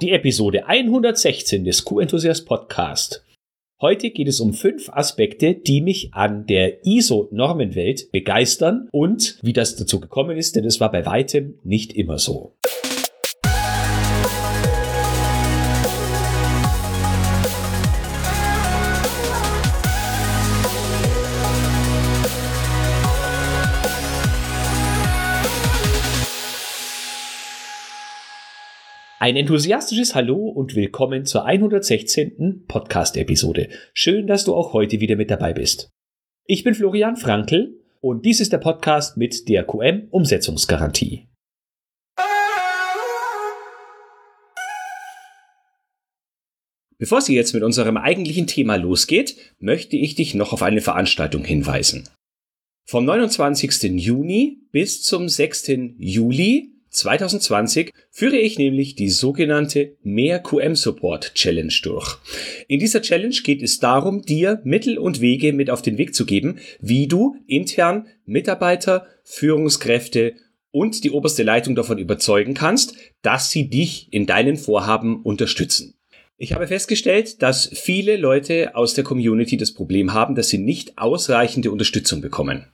die Episode 116 des Q-Enthusiast Podcast. Heute geht es um fünf Aspekte, die mich an der ISO-Normenwelt begeistern und wie das dazu gekommen ist, denn es war bei weitem nicht immer so. Ein enthusiastisches Hallo und willkommen zur 116. Podcast-Episode. Schön, dass du auch heute wieder mit dabei bist. Ich bin Florian Frankl und dies ist der Podcast mit der QM-Umsetzungsgarantie. Bevor es jetzt mit unserem eigentlichen Thema losgeht, möchte ich dich noch auf eine Veranstaltung hinweisen. Vom 29. Juni bis zum 6. Juli 2020 führe ich nämlich die sogenannte Mehr QM Support Challenge durch. In dieser Challenge geht es darum, dir Mittel und Wege mit auf den Weg zu geben, wie du intern Mitarbeiter, Führungskräfte und die oberste Leitung davon überzeugen kannst, dass sie dich in deinen Vorhaben unterstützen. Ich habe festgestellt, dass viele Leute aus der Community das Problem haben, dass sie nicht ausreichende Unterstützung bekommen.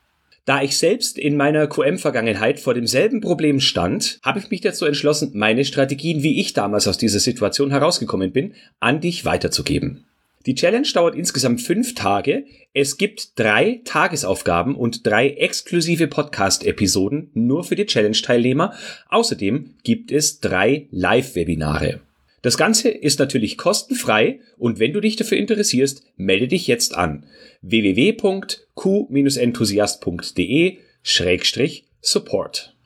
Da ich selbst in meiner QM-Vergangenheit vor demselben Problem stand, habe ich mich dazu entschlossen, meine Strategien, wie ich damals aus dieser Situation herausgekommen bin, an dich weiterzugeben. Die Challenge dauert insgesamt fünf Tage. Es gibt drei Tagesaufgaben und drei exklusive Podcast-Episoden nur für die Challenge-Teilnehmer. Außerdem gibt es drei Live-Webinare. Das Ganze ist natürlich kostenfrei und wenn du dich dafür interessierst, melde dich jetzt an www.q-enthusiast.de-support.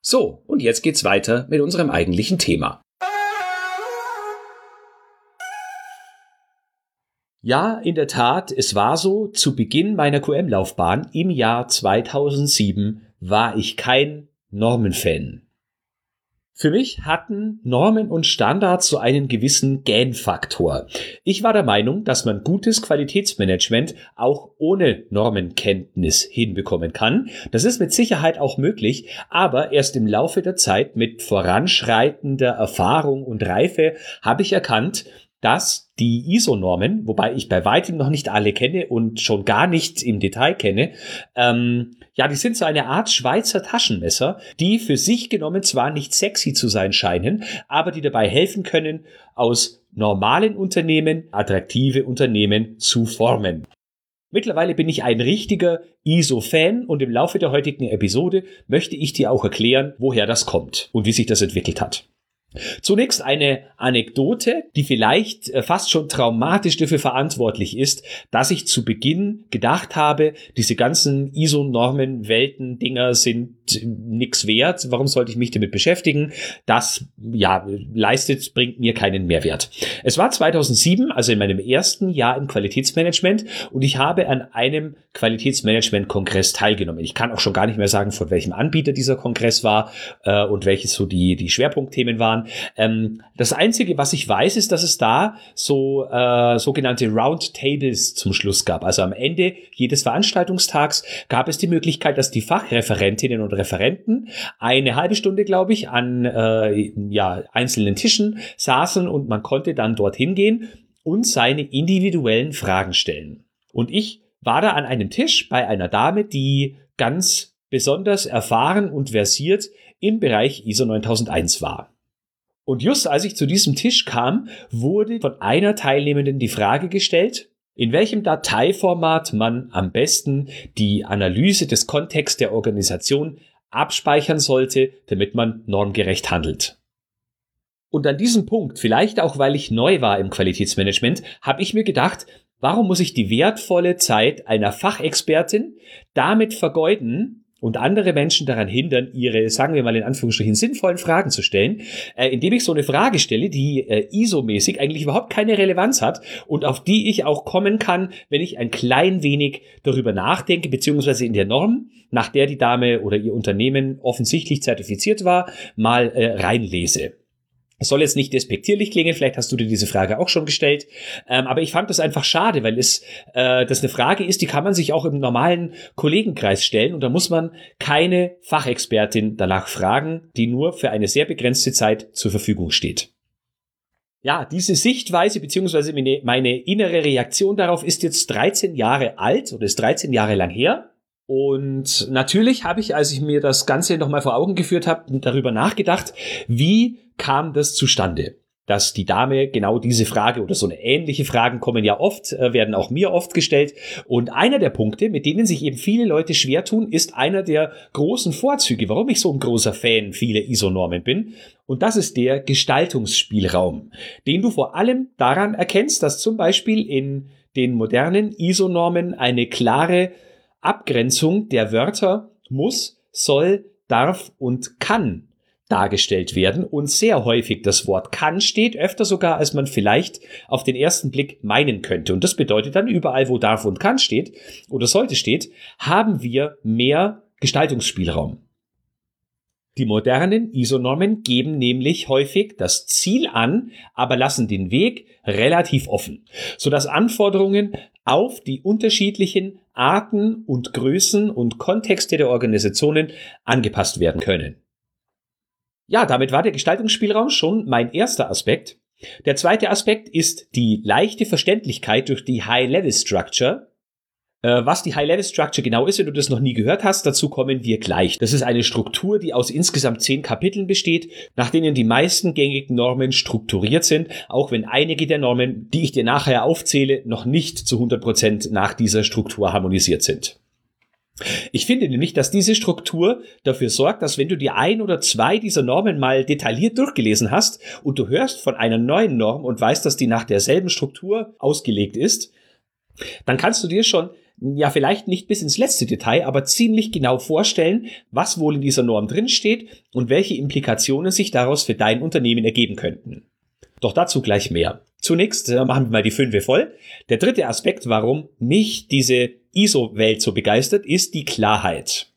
So, und jetzt geht's weiter mit unserem eigentlichen Thema. Ja, in der Tat, es war so, zu Beginn meiner QM-Laufbahn im Jahr 2007 war ich kein Normenfan. Für mich hatten Normen und Standards so einen gewissen Gain-Faktor. Ich war der Meinung, dass man gutes Qualitätsmanagement auch ohne Normenkenntnis hinbekommen kann. Das ist mit Sicherheit auch möglich, aber erst im Laufe der Zeit mit voranschreitender Erfahrung und Reife habe ich erkannt, dass die ISO-Normen, wobei ich bei weitem noch nicht alle kenne und schon gar nicht im Detail kenne, ähm, ja, die sind so eine Art Schweizer Taschenmesser, die für sich genommen zwar nicht sexy zu sein scheinen, aber die dabei helfen können, aus normalen Unternehmen attraktive Unternehmen zu formen. Mittlerweile bin ich ein richtiger ISO-Fan und im Laufe der heutigen Episode möchte ich dir auch erklären, woher das kommt und wie sich das entwickelt hat. Zunächst eine Anekdote, die vielleicht äh, fast schon traumatisch dafür verantwortlich ist, dass ich zu Beginn gedacht habe, diese ganzen ISO-Normen, Welten, Dinger sind nix wert. Warum sollte ich mich damit beschäftigen? Das, ja, leistet, bringt mir keinen Mehrwert. Es war 2007, also in meinem ersten Jahr im Qualitätsmanagement und ich habe an einem Qualitätsmanagement-Kongress teilgenommen. Ich kann auch schon gar nicht mehr sagen, von welchem Anbieter dieser Kongress war äh, und welches so die, die Schwerpunktthemen waren waren. Ähm, das Einzige, was ich weiß, ist, dass es da so äh, sogenannte Roundtables zum Schluss gab. Also am Ende jedes Veranstaltungstags gab es die Möglichkeit, dass die Fachreferentinnen und Referenten eine halbe Stunde, glaube ich, an äh, ja, einzelnen Tischen saßen und man konnte dann dorthin gehen und seine individuellen Fragen stellen. Und ich war da an einem Tisch bei einer Dame, die ganz besonders erfahren und versiert im Bereich ISO 9001 war. Und just als ich zu diesem Tisch kam, wurde von einer Teilnehmenden die Frage gestellt, in welchem Dateiformat man am besten die Analyse des Kontexts der Organisation abspeichern sollte, damit man normgerecht handelt. Und an diesem Punkt, vielleicht auch weil ich neu war im Qualitätsmanagement, habe ich mir gedacht, warum muss ich die wertvolle Zeit einer Fachexpertin damit vergeuden, und andere Menschen daran hindern, ihre, sagen wir mal in Anführungsstrichen, sinnvollen Fragen zu stellen, äh, indem ich so eine Frage stelle, die äh, ISO-mäßig eigentlich überhaupt keine Relevanz hat und auf die ich auch kommen kann, wenn ich ein klein wenig darüber nachdenke, beziehungsweise in der Norm, nach der die Dame oder ihr Unternehmen offensichtlich zertifiziert war, mal äh, reinlese. Es soll jetzt nicht despektierlich klingen, vielleicht hast du dir diese Frage auch schon gestellt, ähm, aber ich fand das einfach schade, weil es äh, das eine Frage ist, die kann man sich auch im normalen Kollegenkreis stellen und da muss man keine Fachexpertin danach fragen, die nur für eine sehr begrenzte Zeit zur Verfügung steht. Ja, diese Sichtweise beziehungsweise meine, meine innere Reaktion darauf ist jetzt 13 Jahre alt oder ist 13 Jahre lang her. Und natürlich habe ich, als ich mir das Ganze nochmal vor Augen geführt habe, darüber nachgedacht, wie kam das zustande? dass die Dame genau diese Frage oder so eine ähnliche Fragen kommen ja oft, äh, werden auch mir oft gestellt. Und einer der Punkte, mit denen sich eben viele Leute schwer tun, ist einer der großen Vorzüge, warum ich so ein großer Fan vieler ISO-Normen bin. Und das ist der Gestaltungsspielraum, den du vor allem daran erkennst, dass zum Beispiel in den modernen ISO-Normen eine klare Abgrenzung der Wörter muss, soll, darf und kann dargestellt werden und sehr häufig das Wort kann steht, öfter sogar, als man vielleicht auf den ersten Blick meinen könnte. Und das bedeutet dann überall, wo darf und kann steht oder sollte steht, haben wir mehr Gestaltungsspielraum. Die modernen ISO-Normen geben nämlich häufig das Ziel an, aber lassen den Weg relativ offen, sodass Anforderungen auf die unterschiedlichen Arten und Größen und Kontexte der Organisationen angepasst werden können. Ja, damit war der Gestaltungsspielraum schon mein erster Aspekt. Der zweite Aspekt ist die leichte Verständlichkeit durch die High-Level-Structure. Äh, was die High-Level-Structure genau ist, wenn du das noch nie gehört hast, dazu kommen wir gleich. Das ist eine Struktur, die aus insgesamt zehn Kapiteln besteht, nach denen die meisten gängigen Normen strukturiert sind, auch wenn einige der Normen, die ich dir nachher aufzähle, noch nicht zu 100 Prozent nach dieser Struktur harmonisiert sind. Ich finde nämlich, dass diese Struktur dafür sorgt, dass wenn du dir ein oder zwei dieser Normen mal detailliert durchgelesen hast und du hörst von einer neuen Norm und weißt, dass die nach derselben Struktur ausgelegt ist, dann kannst du dir schon ja vielleicht nicht bis ins letzte Detail, aber ziemlich genau vorstellen, was wohl in dieser Norm drinsteht und welche Implikationen sich daraus für dein Unternehmen ergeben könnten. Doch dazu gleich mehr. Zunächst äh, machen wir mal die Fünfe voll. Der dritte Aspekt, warum mich diese ISO-Welt so begeistert, ist die Klarheit.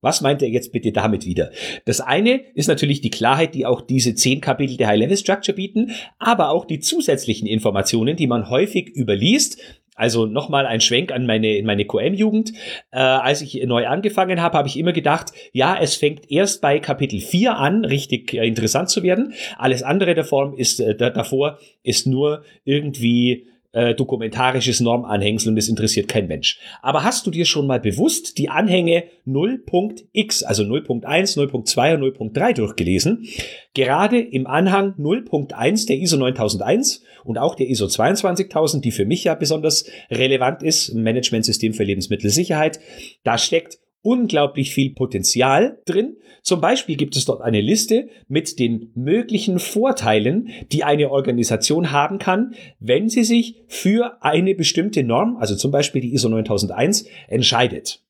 Was meint er jetzt bitte damit wieder? Das eine ist natürlich die Klarheit, die auch diese zehn Kapitel der High-Level-Structure bieten, aber auch die zusätzlichen Informationen, die man häufig überliest, also nochmal ein Schwenk an meine, in meine QM-Jugend. Äh, als ich neu angefangen habe, habe ich immer gedacht, ja, es fängt erst bei Kapitel 4 an, richtig äh, interessant zu werden. Alles andere der Form ist äh, davor ist nur irgendwie äh, dokumentarisches Normanhängsel und es interessiert kein Mensch. Aber hast du dir schon mal bewusst die Anhänge 0.x, also 0.1, 0.2 und 0.3 durchgelesen? Gerade im Anhang 0.1 der ISO 9001 und auch der ISO 22000, die für mich ja besonders relevant ist, Managementsystem für Lebensmittelsicherheit, da steckt unglaublich viel Potenzial drin. Zum Beispiel gibt es dort eine Liste mit den möglichen Vorteilen, die eine Organisation haben kann, wenn sie sich für eine bestimmte Norm, also zum Beispiel die ISO 9001, entscheidet.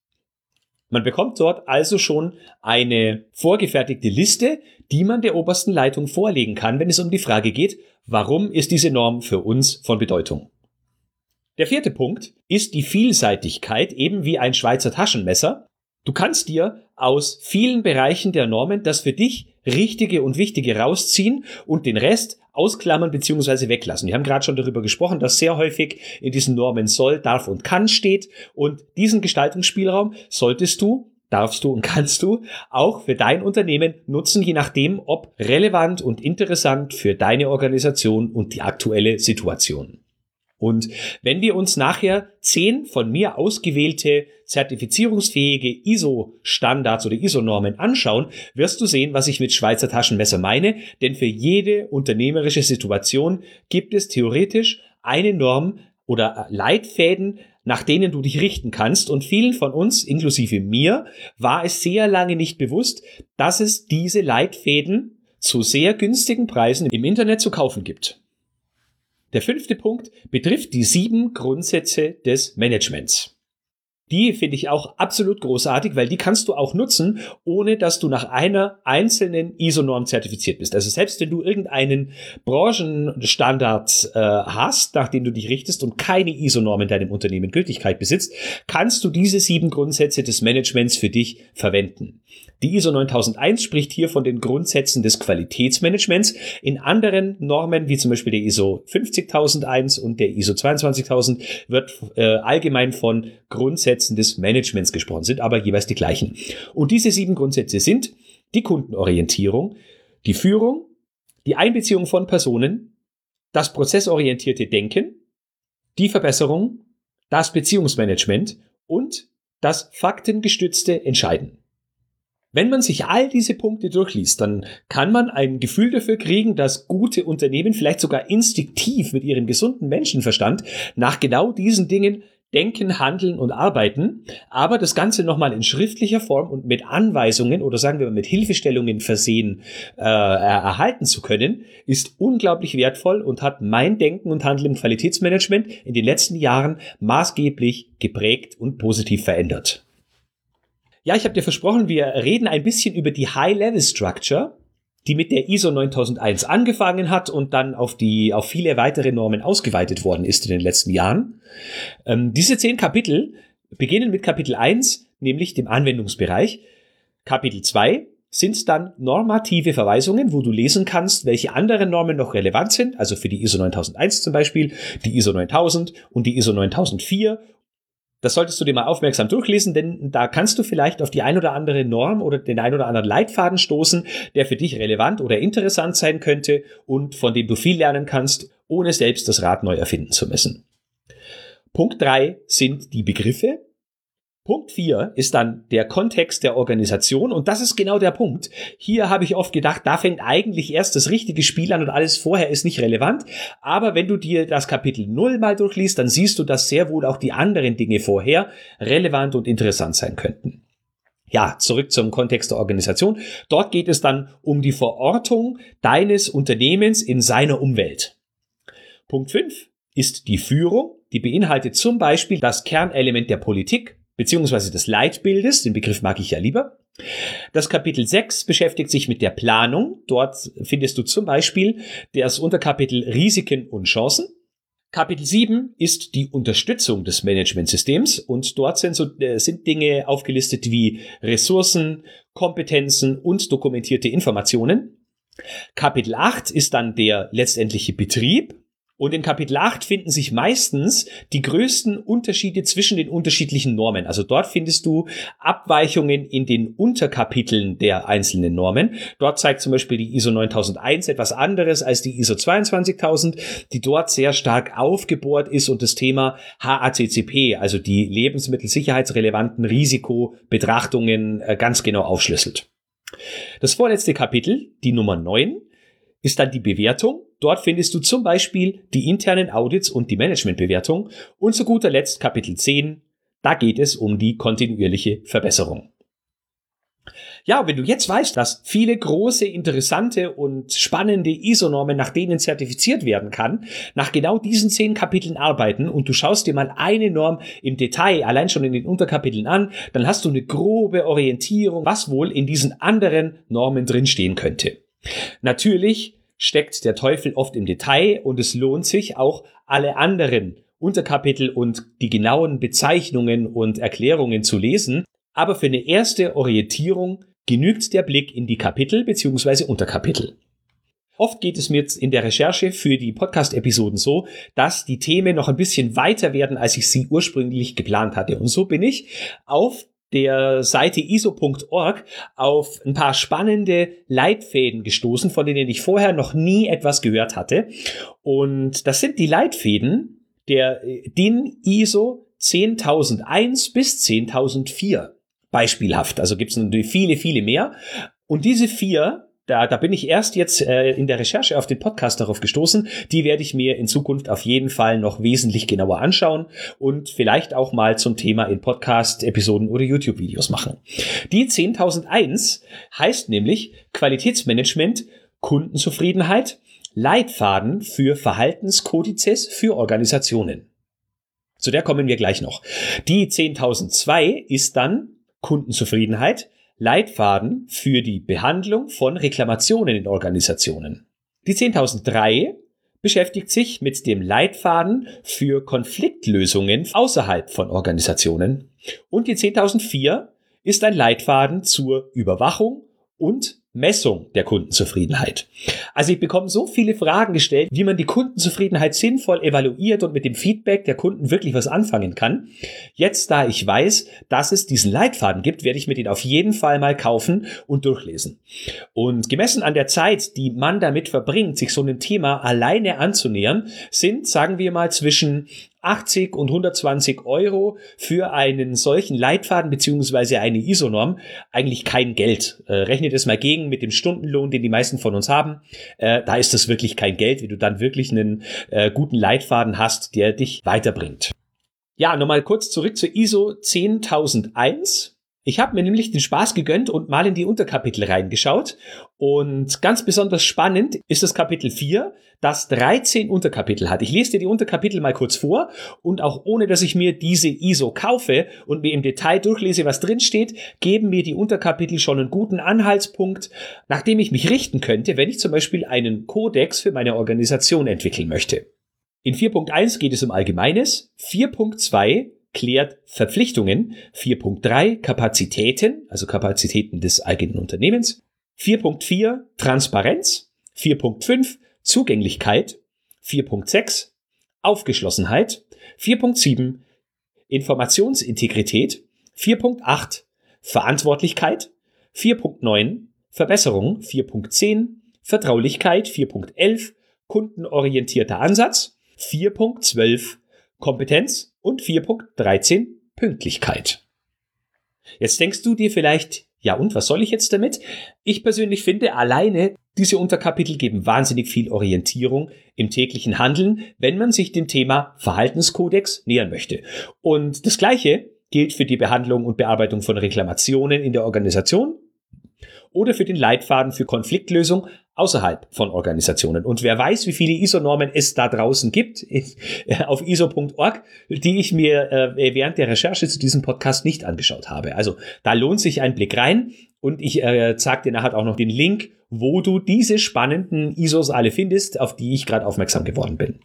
Man bekommt dort also schon eine vorgefertigte Liste, die man der obersten Leitung vorlegen kann, wenn es um die Frage geht, warum ist diese Norm für uns von Bedeutung. Der vierte Punkt ist die Vielseitigkeit, eben wie ein Schweizer Taschenmesser. Du kannst dir aus vielen Bereichen der Normen das für dich Richtige und Wichtige rausziehen und den Rest ausklammern bzw. weglassen. Wir haben gerade schon darüber gesprochen, dass sehr häufig in diesen Normen soll, darf und kann steht und diesen Gestaltungsspielraum solltest du darfst du und kannst du auch für dein Unternehmen nutzen, je nachdem, ob relevant und interessant für deine Organisation und die aktuelle Situation. Und wenn wir uns nachher zehn von mir ausgewählte zertifizierungsfähige ISO-Standards oder ISO-Normen anschauen, wirst du sehen, was ich mit Schweizer Taschenmesser meine. Denn für jede unternehmerische Situation gibt es theoretisch eine Norm oder Leitfäden, nach denen du dich richten kannst. Und vielen von uns, inklusive mir, war es sehr lange nicht bewusst, dass es diese Leitfäden zu sehr günstigen Preisen im Internet zu kaufen gibt. Der fünfte Punkt betrifft die sieben Grundsätze des Managements. Die finde ich auch absolut großartig, weil die kannst du auch nutzen, ohne dass du nach einer einzelnen ISO-Norm zertifiziert bist. Also selbst wenn du irgendeinen Branchenstandard äh, hast, nach dem du dich richtest und keine ISO-Norm in deinem Unternehmen Gültigkeit besitzt, kannst du diese sieben Grundsätze des Managements für dich verwenden. Die ISO 9001 spricht hier von den Grundsätzen des Qualitätsmanagements. In anderen Normen, wie zum Beispiel der ISO 50001 und der ISO 22000, wird äh, allgemein von Grundsätzen des Managements gesprochen, sind aber jeweils die gleichen. Und diese sieben Grundsätze sind die Kundenorientierung, die Führung, die Einbeziehung von Personen, das prozessorientierte Denken, die Verbesserung, das Beziehungsmanagement und das faktengestützte Entscheiden. Wenn man sich all diese Punkte durchliest, dann kann man ein Gefühl dafür kriegen, dass gute Unternehmen vielleicht sogar instinktiv mit ihrem gesunden Menschenverstand nach genau diesen Dingen denken, handeln und arbeiten, aber das Ganze nochmal in schriftlicher Form und mit Anweisungen oder sagen wir mal mit Hilfestellungen versehen äh, erhalten zu können, ist unglaublich wertvoll und hat mein Denken und Handeln im Qualitätsmanagement in den letzten Jahren maßgeblich geprägt und positiv verändert. Ja, ich habe dir versprochen, wir reden ein bisschen über die High-Level-Structure die mit der ISO 9001 angefangen hat und dann auf die, auf viele weitere Normen ausgeweitet worden ist in den letzten Jahren. Ähm, diese zehn Kapitel beginnen mit Kapitel 1, nämlich dem Anwendungsbereich. Kapitel 2 sind dann normative Verweisungen, wo du lesen kannst, welche anderen Normen noch relevant sind, also für die ISO 9001 zum Beispiel, die ISO 9000 und die ISO 9004 das solltest du dir mal aufmerksam durchlesen, denn da kannst du vielleicht auf die ein oder andere Norm oder den ein oder anderen Leitfaden stoßen, der für dich relevant oder interessant sein könnte und von dem du viel lernen kannst, ohne selbst das Rad neu erfinden zu müssen. Punkt drei sind die Begriffe, Punkt 4 ist dann der Kontext der Organisation und das ist genau der Punkt. Hier habe ich oft gedacht, da fängt eigentlich erst das richtige Spiel an und alles vorher ist nicht relevant. Aber wenn du dir das Kapitel 0 mal durchliest, dann siehst du, dass sehr wohl auch die anderen Dinge vorher relevant und interessant sein könnten. Ja, zurück zum Kontext der Organisation. Dort geht es dann um die Verortung deines Unternehmens in seiner Umwelt. Punkt 5 ist die Führung. Die beinhaltet zum Beispiel das Kernelement der Politik, beziehungsweise des Leitbildes, den Begriff mag ich ja lieber. Das Kapitel 6 beschäftigt sich mit der Planung. Dort findest du zum Beispiel das Unterkapitel Risiken und Chancen. Kapitel 7 ist die Unterstützung des Managementsystems und dort sind, so, äh, sind Dinge aufgelistet wie Ressourcen, Kompetenzen und dokumentierte Informationen. Kapitel 8 ist dann der letztendliche Betrieb und in Kapitel 8 finden sich meistens die größten Unterschiede zwischen den unterschiedlichen Normen. Also dort findest du Abweichungen in den Unterkapiteln der einzelnen Normen. Dort zeigt zum Beispiel die ISO 9001 etwas anderes als die ISO 22000, die dort sehr stark aufgebohrt ist und das Thema HACCP, also die lebensmittelsicherheitsrelevanten Risikobetrachtungen, äh, ganz genau aufschlüsselt. Das vorletzte Kapitel, die Nummer 9, ist dann die Bewertung. Dort findest du zum Beispiel die internen Audits und die Managementbewertung. Und zu guter Letzt Kapitel 10. Da geht es um die kontinuierliche Verbesserung. Ja, wenn du jetzt weißt, dass viele große, interessante und spannende ISO-Normen, nach denen zertifiziert werden kann, nach genau diesen zehn Kapiteln arbeiten und du schaust dir mal eine Norm im Detail, allein schon in den Unterkapiteln an, dann hast du eine grobe Orientierung, was wohl in diesen anderen Normen drinstehen könnte. Natürlich steckt der Teufel oft im Detail und es lohnt sich auch alle anderen Unterkapitel und die genauen Bezeichnungen und Erklärungen zu lesen. Aber für eine erste Orientierung genügt der Blick in die Kapitel bzw. Unterkapitel. Oft geht es mir in der Recherche für die Podcast-Episoden so, dass die Themen noch ein bisschen weiter werden, als ich sie ursprünglich geplant hatte. Und so bin ich auf der Seite iso.org auf ein paar spannende Leitfäden gestoßen, von denen ich vorher noch nie etwas gehört hatte. Und das sind die Leitfäden der DIN ISO 10001 bis 10004. Beispielhaft. Also gibt es natürlich viele, viele mehr. Und diese vier da, da bin ich erst jetzt äh, in der Recherche auf den Podcast darauf gestoßen. Die werde ich mir in Zukunft auf jeden Fall noch wesentlich genauer anschauen und vielleicht auch mal zum Thema in Podcast-Episoden oder YouTube-Videos machen. Die 10.001 heißt nämlich Qualitätsmanagement, Kundenzufriedenheit, Leitfaden für Verhaltenskodizes für Organisationen. Zu der kommen wir gleich noch. Die 10.002 ist dann Kundenzufriedenheit, Leitfaden für die Behandlung von Reklamationen in Organisationen. Die 10.003 beschäftigt sich mit dem Leitfaden für Konfliktlösungen außerhalb von Organisationen. Und die 10.004 ist ein Leitfaden zur Überwachung und Messung der Kundenzufriedenheit. Also ich bekomme so viele Fragen gestellt, wie man die Kundenzufriedenheit sinnvoll evaluiert und mit dem Feedback der Kunden wirklich was anfangen kann. Jetzt, da ich weiß, dass es diesen Leitfaden gibt, werde ich mir den auf jeden Fall mal kaufen und durchlesen. Und gemessen an der Zeit, die man damit verbringt, sich so einem Thema alleine anzunähern, sind, sagen wir mal, zwischen 80 und 120 Euro für einen solchen Leitfaden beziehungsweise eine ISO-Norm eigentlich kein Geld. Äh, rechne das mal gegen mit dem Stundenlohn, den die meisten von uns haben. Äh, da ist das wirklich kein Geld, wie du dann wirklich einen äh, guten Leitfaden hast, der dich weiterbringt. Ja, nochmal kurz zurück zur ISO 10001. Ich habe mir nämlich den Spaß gegönnt und mal in die Unterkapitel reingeschaut. Und ganz besonders spannend ist das Kapitel 4, das 13 Unterkapitel hat. Ich lese dir die Unterkapitel mal kurz vor und auch ohne, dass ich mir diese ISO kaufe und mir im Detail durchlese, was drin steht, geben mir die Unterkapitel schon einen guten Anhaltspunkt, nachdem ich mich richten könnte, wenn ich zum Beispiel einen Kodex für meine Organisation entwickeln möchte. In 4.1 geht es um Allgemeines, 4.2 klärt Verpflichtungen, 4.3 Kapazitäten, also Kapazitäten des eigenen Unternehmens, 4.4 Transparenz, 4.5 Zugänglichkeit, 4.6 Aufgeschlossenheit, 4.7 Informationsintegrität, 4.8 Verantwortlichkeit, 4.9 Verbesserung, 4.10 Vertraulichkeit, 4.11 kundenorientierter Ansatz, 4.12 Kompetenz und 4.13 Pünktlichkeit. Jetzt denkst du dir vielleicht, ja und, was soll ich jetzt damit? Ich persönlich finde, alleine diese Unterkapitel geben wahnsinnig viel Orientierung im täglichen Handeln, wenn man sich dem Thema Verhaltenskodex nähern möchte. Und das Gleiche gilt für die Behandlung und Bearbeitung von Reklamationen in der Organisation oder für den Leitfaden für Konfliktlösung außerhalb von Organisationen. Und wer weiß, wie viele ISO-Normen es da draußen gibt äh, auf iso.org, die ich mir äh, während der Recherche zu diesem Podcast nicht angeschaut habe. Also da lohnt sich ein Blick rein und ich äh, zeige dir nachher auch noch den Link, wo du diese spannenden ISOs alle findest, auf die ich gerade aufmerksam geworden bin.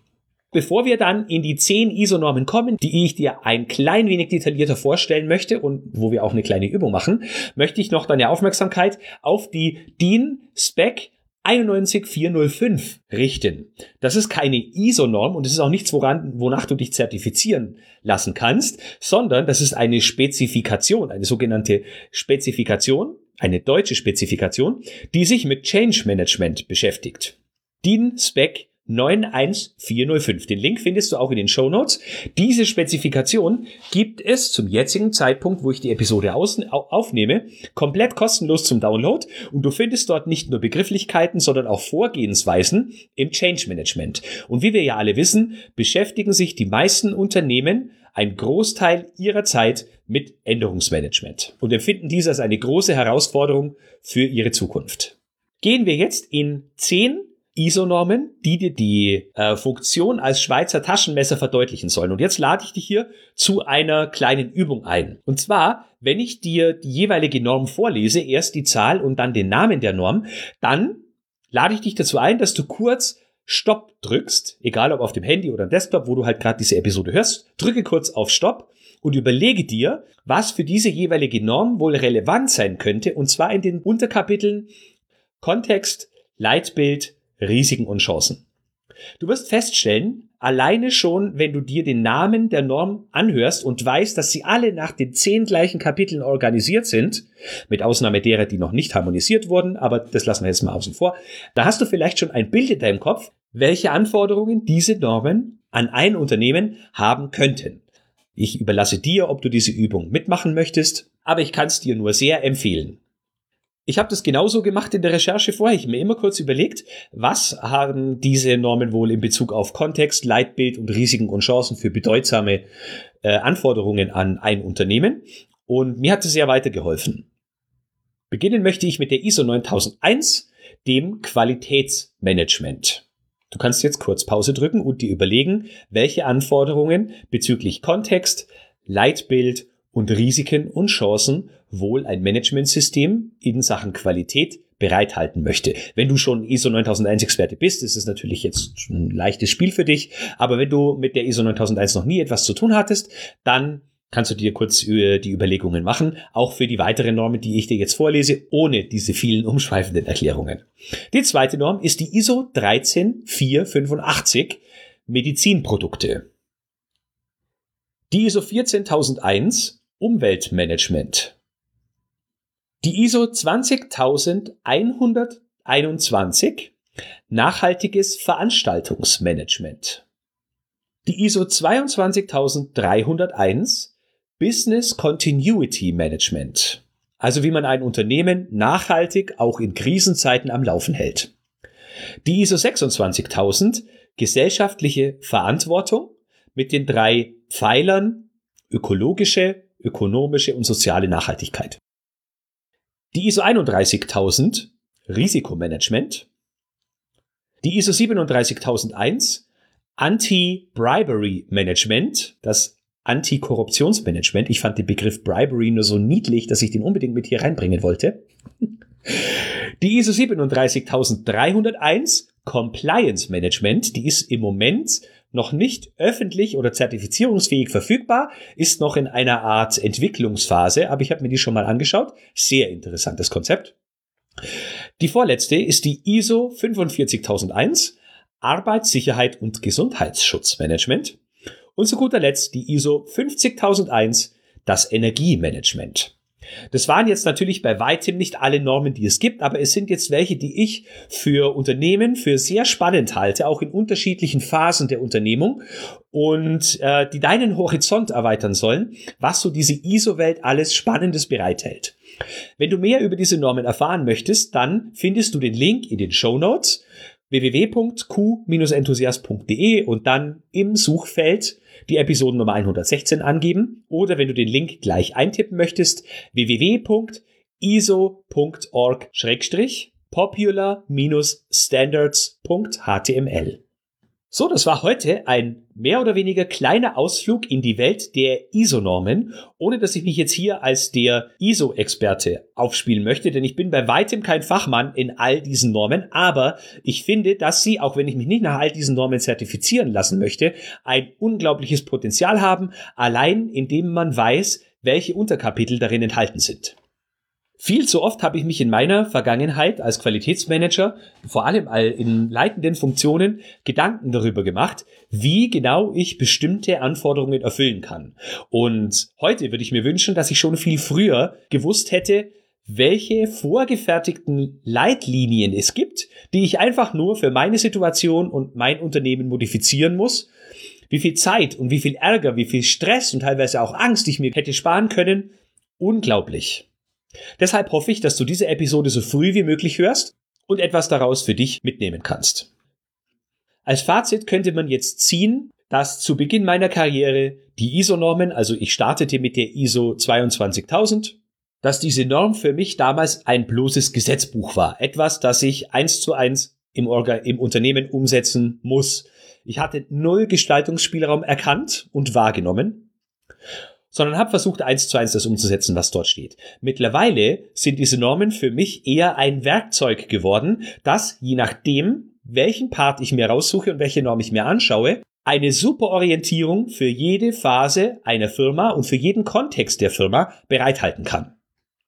Bevor wir dann in die zehn ISO-Normen kommen, die ich dir ein klein wenig detaillierter vorstellen möchte und wo wir auch eine kleine Übung machen, möchte ich noch deine Aufmerksamkeit auf die DIN Spec 91405 richten. Das ist keine ISO-Norm und es ist auch nichts, woran, wonach du dich zertifizieren lassen kannst, sondern das ist eine Spezifikation, eine sogenannte Spezifikation, eine deutsche Spezifikation, die sich mit Change Management beschäftigt. DIN Spec 91405. Den Link findest du auch in den Show Notes. Diese Spezifikation gibt es zum jetzigen Zeitpunkt, wo ich die Episode aufnehme, komplett kostenlos zum Download und du findest dort nicht nur Begrifflichkeiten, sondern auch Vorgehensweisen im Change Management. Und wie wir ja alle wissen, beschäftigen sich die meisten Unternehmen ein Großteil ihrer Zeit mit Änderungsmanagement und empfinden dies als eine große Herausforderung für ihre Zukunft. Gehen wir jetzt in zehn ISO-Normen, die dir die äh, Funktion als Schweizer Taschenmesser verdeutlichen sollen. Und jetzt lade ich dich hier zu einer kleinen Übung ein. Und zwar, wenn ich dir die jeweilige Norm vorlese, erst die Zahl und dann den Namen der Norm, dann lade ich dich dazu ein, dass du kurz Stopp drückst, egal ob auf dem Handy oder Desktop, wo du halt gerade diese Episode hörst, drücke kurz auf Stopp und überlege dir, was für diese jeweilige Norm wohl relevant sein könnte, und zwar in den Unterkapiteln Kontext, Leitbild, Risiken und Chancen. Du wirst feststellen, alleine schon, wenn du dir den Namen der Norm anhörst und weißt, dass sie alle nach den zehn gleichen Kapiteln organisiert sind, mit Ausnahme derer, die noch nicht harmonisiert wurden, aber das lassen wir jetzt mal außen vor, da hast du vielleicht schon ein Bild in deinem Kopf, welche Anforderungen diese Normen an ein Unternehmen haben könnten. Ich überlasse dir, ob du diese Übung mitmachen möchtest, aber ich kann es dir nur sehr empfehlen. Ich habe das genauso gemacht in der Recherche vorher. Ich habe mir immer kurz überlegt, was haben diese Normen wohl in Bezug auf Kontext, Leitbild und Risiken und Chancen für bedeutsame äh, Anforderungen an ein Unternehmen. Und mir hat es sehr weitergeholfen. Beginnen möchte ich mit der ISO 9001, dem Qualitätsmanagement. Du kannst jetzt kurz Pause drücken und dir überlegen, welche Anforderungen bezüglich Kontext, Leitbild und Risiken und Chancen wohl ein Managementsystem in Sachen Qualität bereithalten möchte. Wenn du schon ISO 9001 Experte bist, ist es natürlich jetzt ein leichtes Spiel für dich. Aber wenn du mit der ISO 9001 noch nie etwas zu tun hattest, dann kannst du dir kurz äh, die Überlegungen machen, auch für die weiteren Normen, die ich dir jetzt vorlese, ohne diese vielen umschweifenden Erklärungen. Die zweite Norm ist die ISO 13485 Medizinprodukte. Die ISO 14001 Umweltmanagement. Die ISO 20121 Nachhaltiges Veranstaltungsmanagement. Die ISO 22301 Business Continuity Management. Also wie man ein Unternehmen nachhaltig auch in Krisenzeiten am Laufen hält. Die ISO 26000 gesellschaftliche Verantwortung mit den drei Pfeilern ökologische, ökonomische und soziale Nachhaltigkeit. Die ISO 31000 Risikomanagement. Die ISO 37001 Anti-Bribery Management, das Antikorruptionsmanagement. Ich fand den Begriff Bribery nur so niedlich, dass ich den unbedingt mit hier reinbringen wollte. Die ISO 37301 Compliance Management, die ist im Moment noch nicht öffentlich oder zertifizierungsfähig verfügbar, ist noch in einer Art Entwicklungsphase, aber ich habe mir die schon mal angeschaut. Sehr interessantes Konzept. Die vorletzte ist die ISO 45001 Arbeitssicherheit und Gesundheitsschutzmanagement. Und zu guter Letzt die ISO 50001, das Energiemanagement. Das waren jetzt natürlich bei weitem nicht alle Normen, die es gibt, aber es sind jetzt welche, die ich für Unternehmen für sehr spannend halte, auch in unterschiedlichen Phasen der Unternehmung und äh, die deinen Horizont erweitern sollen, was so diese ISO-Welt alles Spannendes bereithält. Wenn du mehr über diese Normen erfahren möchtest, dann findest du den Link in den Show Notes www.q-enthusiast.de und dann im Suchfeld die Episodennummer 116 angeben oder wenn du den Link gleich eintippen möchtest, www.iso.org-popular-standards.html. So, das war heute ein mehr oder weniger kleiner Ausflug in die Welt der ISO-Normen, ohne dass ich mich jetzt hier als der ISO-Experte aufspielen möchte, denn ich bin bei weitem kein Fachmann in all diesen Normen, aber ich finde, dass sie, auch wenn ich mich nicht nach all diesen Normen zertifizieren lassen möchte, ein unglaubliches Potenzial haben, allein indem man weiß, welche Unterkapitel darin enthalten sind. Viel zu oft habe ich mich in meiner Vergangenheit als Qualitätsmanager, vor allem in leitenden Funktionen, Gedanken darüber gemacht, wie genau ich bestimmte Anforderungen erfüllen kann. Und heute würde ich mir wünschen, dass ich schon viel früher gewusst hätte, welche vorgefertigten Leitlinien es gibt, die ich einfach nur für meine Situation und mein Unternehmen modifizieren muss, wie viel Zeit und wie viel Ärger, wie viel Stress und teilweise auch Angst ich mir hätte sparen können. Unglaublich. Deshalb hoffe ich, dass du diese Episode so früh wie möglich hörst und etwas daraus für dich mitnehmen kannst. Als Fazit könnte man jetzt ziehen, dass zu Beginn meiner Karriere die ISO-Normen, also ich startete mit der ISO 22000, dass diese Norm für mich damals ein bloßes Gesetzbuch war. Etwas, das ich eins zu eins im, im Unternehmen umsetzen muss. Ich hatte null Gestaltungsspielraum erkannt und wahrgenommen sondern habe versucht, eins zu eins das umzusetzen, was dort steht. Mittlerweile sind diese Normen für mich eher ein Werkzeug geworden, das, je nachdem, welchen Part ich mir raussuche und welche Norm ich mir anschaue, eine super Orientierung für jede Phase einer Firma und für jeden Kontext der Firma bereithalten kann.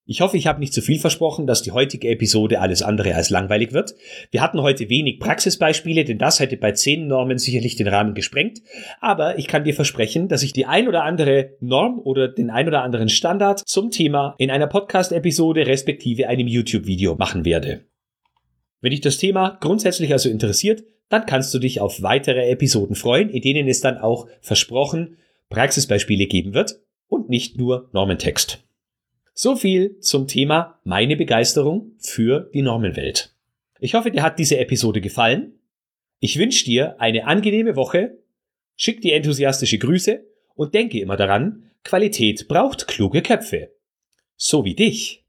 Ich hoffe, ich habe nicht zu viel versprochen, dass die heutige Episode alles andere als langweilig wird. Wir hatten heute wenig Praxisbeispiele, denn das hätte bei zehn Normen sicherlich den Rahmen gesprengt. Aber ich kann dir versprechen, dass ich die ein oder andere Norm oder den ein oder anderen Standard zum Thema in einer Podcast-Episode respektive einem YouTube-Video machen werde. Wenn dich das Thema grundsätzlich also interessiert, dann kannst du dich auf weitere Episoden freuen, in denen es dann auch versprochen Praxisbeispiele geben wird und nicht nur Normentext. So viel zum Thema meine Begeisterung für die Normenwelt. Ich hoffe, dir hat diese Episode gefallen. Ich wünsche dir eine angenehme Woche, schick dir enthusiastische Grüße und denke immer daran, Qualität braucht kluge Köpfe. So wie dich.